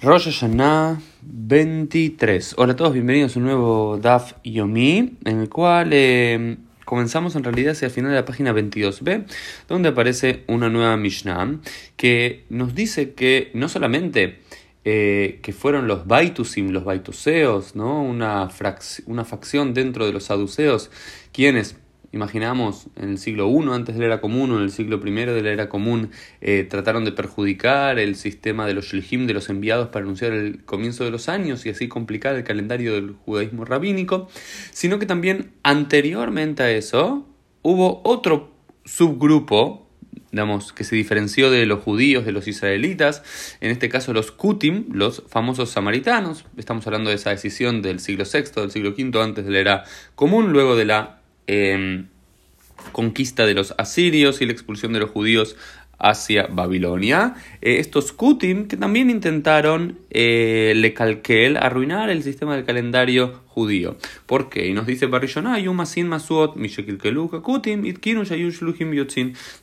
Rosh Hashanah 23. Hola a todos, bienvenidos a un nuevo DAF Yomi, en el cual eh, comenzamos en realidad hacia el final de la página 22b, donde aparece una nueva Mishnah que nos dice que no solamente eh, que fueron los Baitusim, los Baituseos, ¿no? una, una facción dentro de los saduceos, quienes imaginamos en el siglo I antes de la era común o en el siglo I de la era común eh, trataron de perjudicar el sistema de los shilhim, de los enviados para anunciar el comienzo de los años y así complicar el calendario del judaísmo rabínico, sino que también anteriormente a eso hubo otro subgrupo digamos, que se diferenció de los judíos, de los israelitas, en este caso los Kutim, los famosos samaritanos, estamos hablando de esa decisión del siglo VI, del siglo V antes de la era común, luego de la Em, conquista de los asirios y la expulsión de los judíos hacia Babilonia. Eh, estos Kutim que también intentaron eh, le calquel arruinar el sistema del calendario judío. ¿Por qué? Y nos dice Kutim,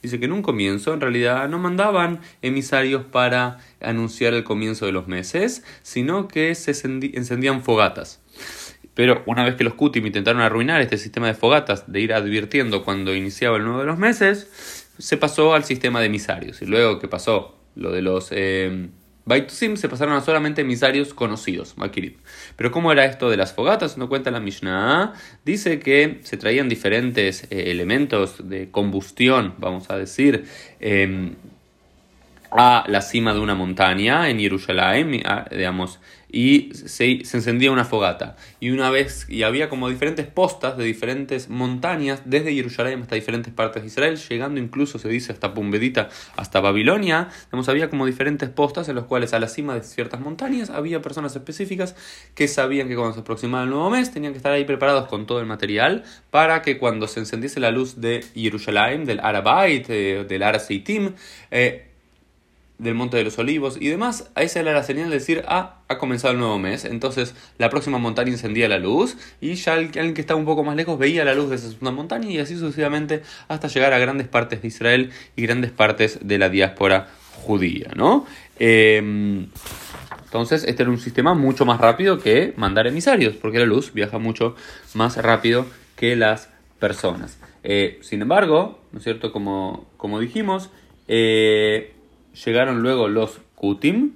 Dice que en un comienzo en realidad no mandaban emisarios para anunciar el comienzo de los meses, sino que se encendían fogatas. Pero una vez que los Kutim intentaron arruinar este sistema de fogatas, de ir advirtiendo cuando iniciaba el nuevo de los meses, se pasó al sistema de emisarios. Y luego que pasó lo de los eh, Baitusim, se pasaron a solamente emisarios conocidos, Makirit. Pero ¿cómo era esto de las fogatas? No cuenta la Mishnah. Dice que se traían diferentes eh, elementos de combustión, vamos a decir, em, a la cima de una montaña en Jerusalén, digamos, y se, encendía una fogata. Y una vez, y había como diferentes postas de diferentes montañas, desde Jerusalén hasta diferentes partes de Israel, llegando incluso, se dice, hasta Pumbedita, hasta Babilonia. Digamos, había como diferentes postas en los cuales a la cima de ciertas montañas había personas específicas que sabían que cuando se aproximaba el nuevo mes tenían que estar ahí preparados con todo el material para que cuando se encendiese la luz de Jerusalén, del Arabait, eh, del Araseitim, eh, del Monte de los Olivos y demás, ahí se era la señal de decir, ah, ha comenzado el nuevo mes, entonces la próxima montaña encendía la luz y ya alguien que estaba un poco más lejos veía la luz de esa segunda montaña y así sucesivamente hasta llegar a grandes partes de Israel y grandes partes de la diáspora judía, ¿no? Em, entonces, este era un sistema mucho más rápido que mandar emisarios, porque la luz viaja mucho más rápido que las personas. Eh, sin embargo, ¿no es cierto? Como, como dijimos, eh, llegaron luego los Kutim,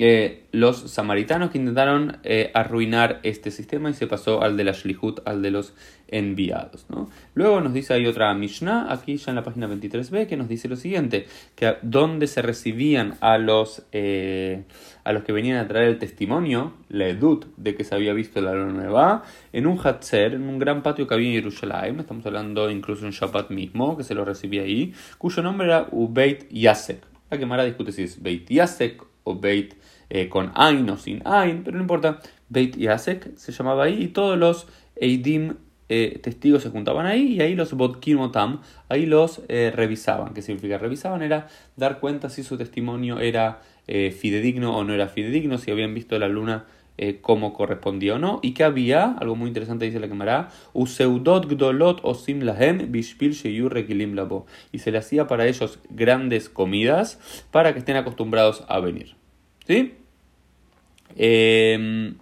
eh, los samaritanos que intentaron eh, arruinar este sistema y se pasó al de la Shlihut, al de los enviados. Luego nos dice hay otra Mishnah, aquí ya en la página 23b, que nos dice lo siguiente, que donde se recibían a los, eh, a los que venían a traer el testimonio, la edut, de que se había visto la luna nueva, en un Hatzer, en un gran patio que había en Jerusalén, estamos hablando incluso en Shabbat mismo, que se lo recibía ahí, cuyo nombre era Ubeit Yasek. La Gemara discute si es Beit Yasek o Beit eh, con Ain o sin Ain, pero no importa. Beit Yasek se llamaba ahí y todos los Eidim eh, testigos se juntaban ahí y ahí los Bodkimotam, ahí los eh, revisaban. ¿Qué significa? Revisaban era dar cuenta si su testimonio era fidedigno o no era fidedigno, si habían visto la luna eh, cómo correspondía o no, y que había, algo muy interesante dice la cámara, useudot gdolot osim lahem bishpil labo, y se le hacía para ellos grandes comidas para que estén acostumbrados a venir. ¿Sí? Em,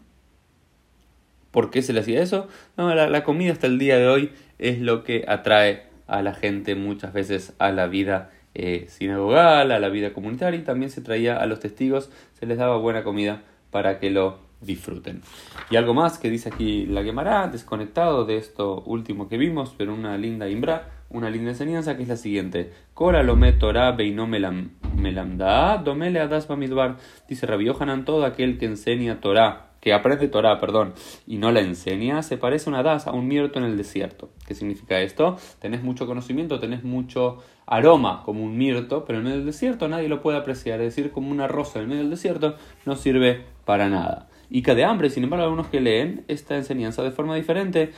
¿Por qué se le hacía eso? No, la, comida hasta el día de hoy es lo que atrae a la gente muchas veces a la vida eh, sinagogal, a la vida comunitaria y también se traía a los testigos, se les daba buena comida para que lo disfruten. Y algo más que dice aquí la Gemara, desconectado de esto último que vimos, pero una linda imbra, una linda enseñanza que es la siguiente. Cora lome Torah beino melamda, domele adas bamidbar. Dice Rabbi Yohanan, todo aquel que enseña Torah, que aprende Torah, perdón, y no la enseña, se parece una das, a un mirto en el desierto. ¿Qué significa esto? Tenés mucho conocimiento, tenés mucho aroma como un mirto, pero en medio del desierto nadie lo puede apreciar. Es decir, como una rosa en medio del desierto no sirve para nada y que de hambre. Sin embargo, algunos que leen esta enseñanza de forma diferente,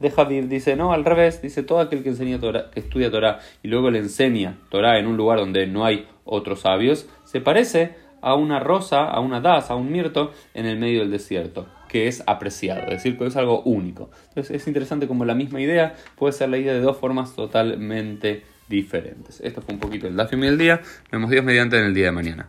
de Javier dice, no, al revés, dice todo aquel que enseña que estudia Torah y luego le enseña Torah en un lugar donde no hay otros sabios, se parece a una rosa, a una das, a un mirto en el medio del desierto, que es apreciado, es decir, que es algo único. Entonces es interesante como la misma idea puede ser leída de dos formas totalmente diferentes. Esto fue un poquito el Daf Yomi del día. Nos vemos Dios mediante en el día de mañana.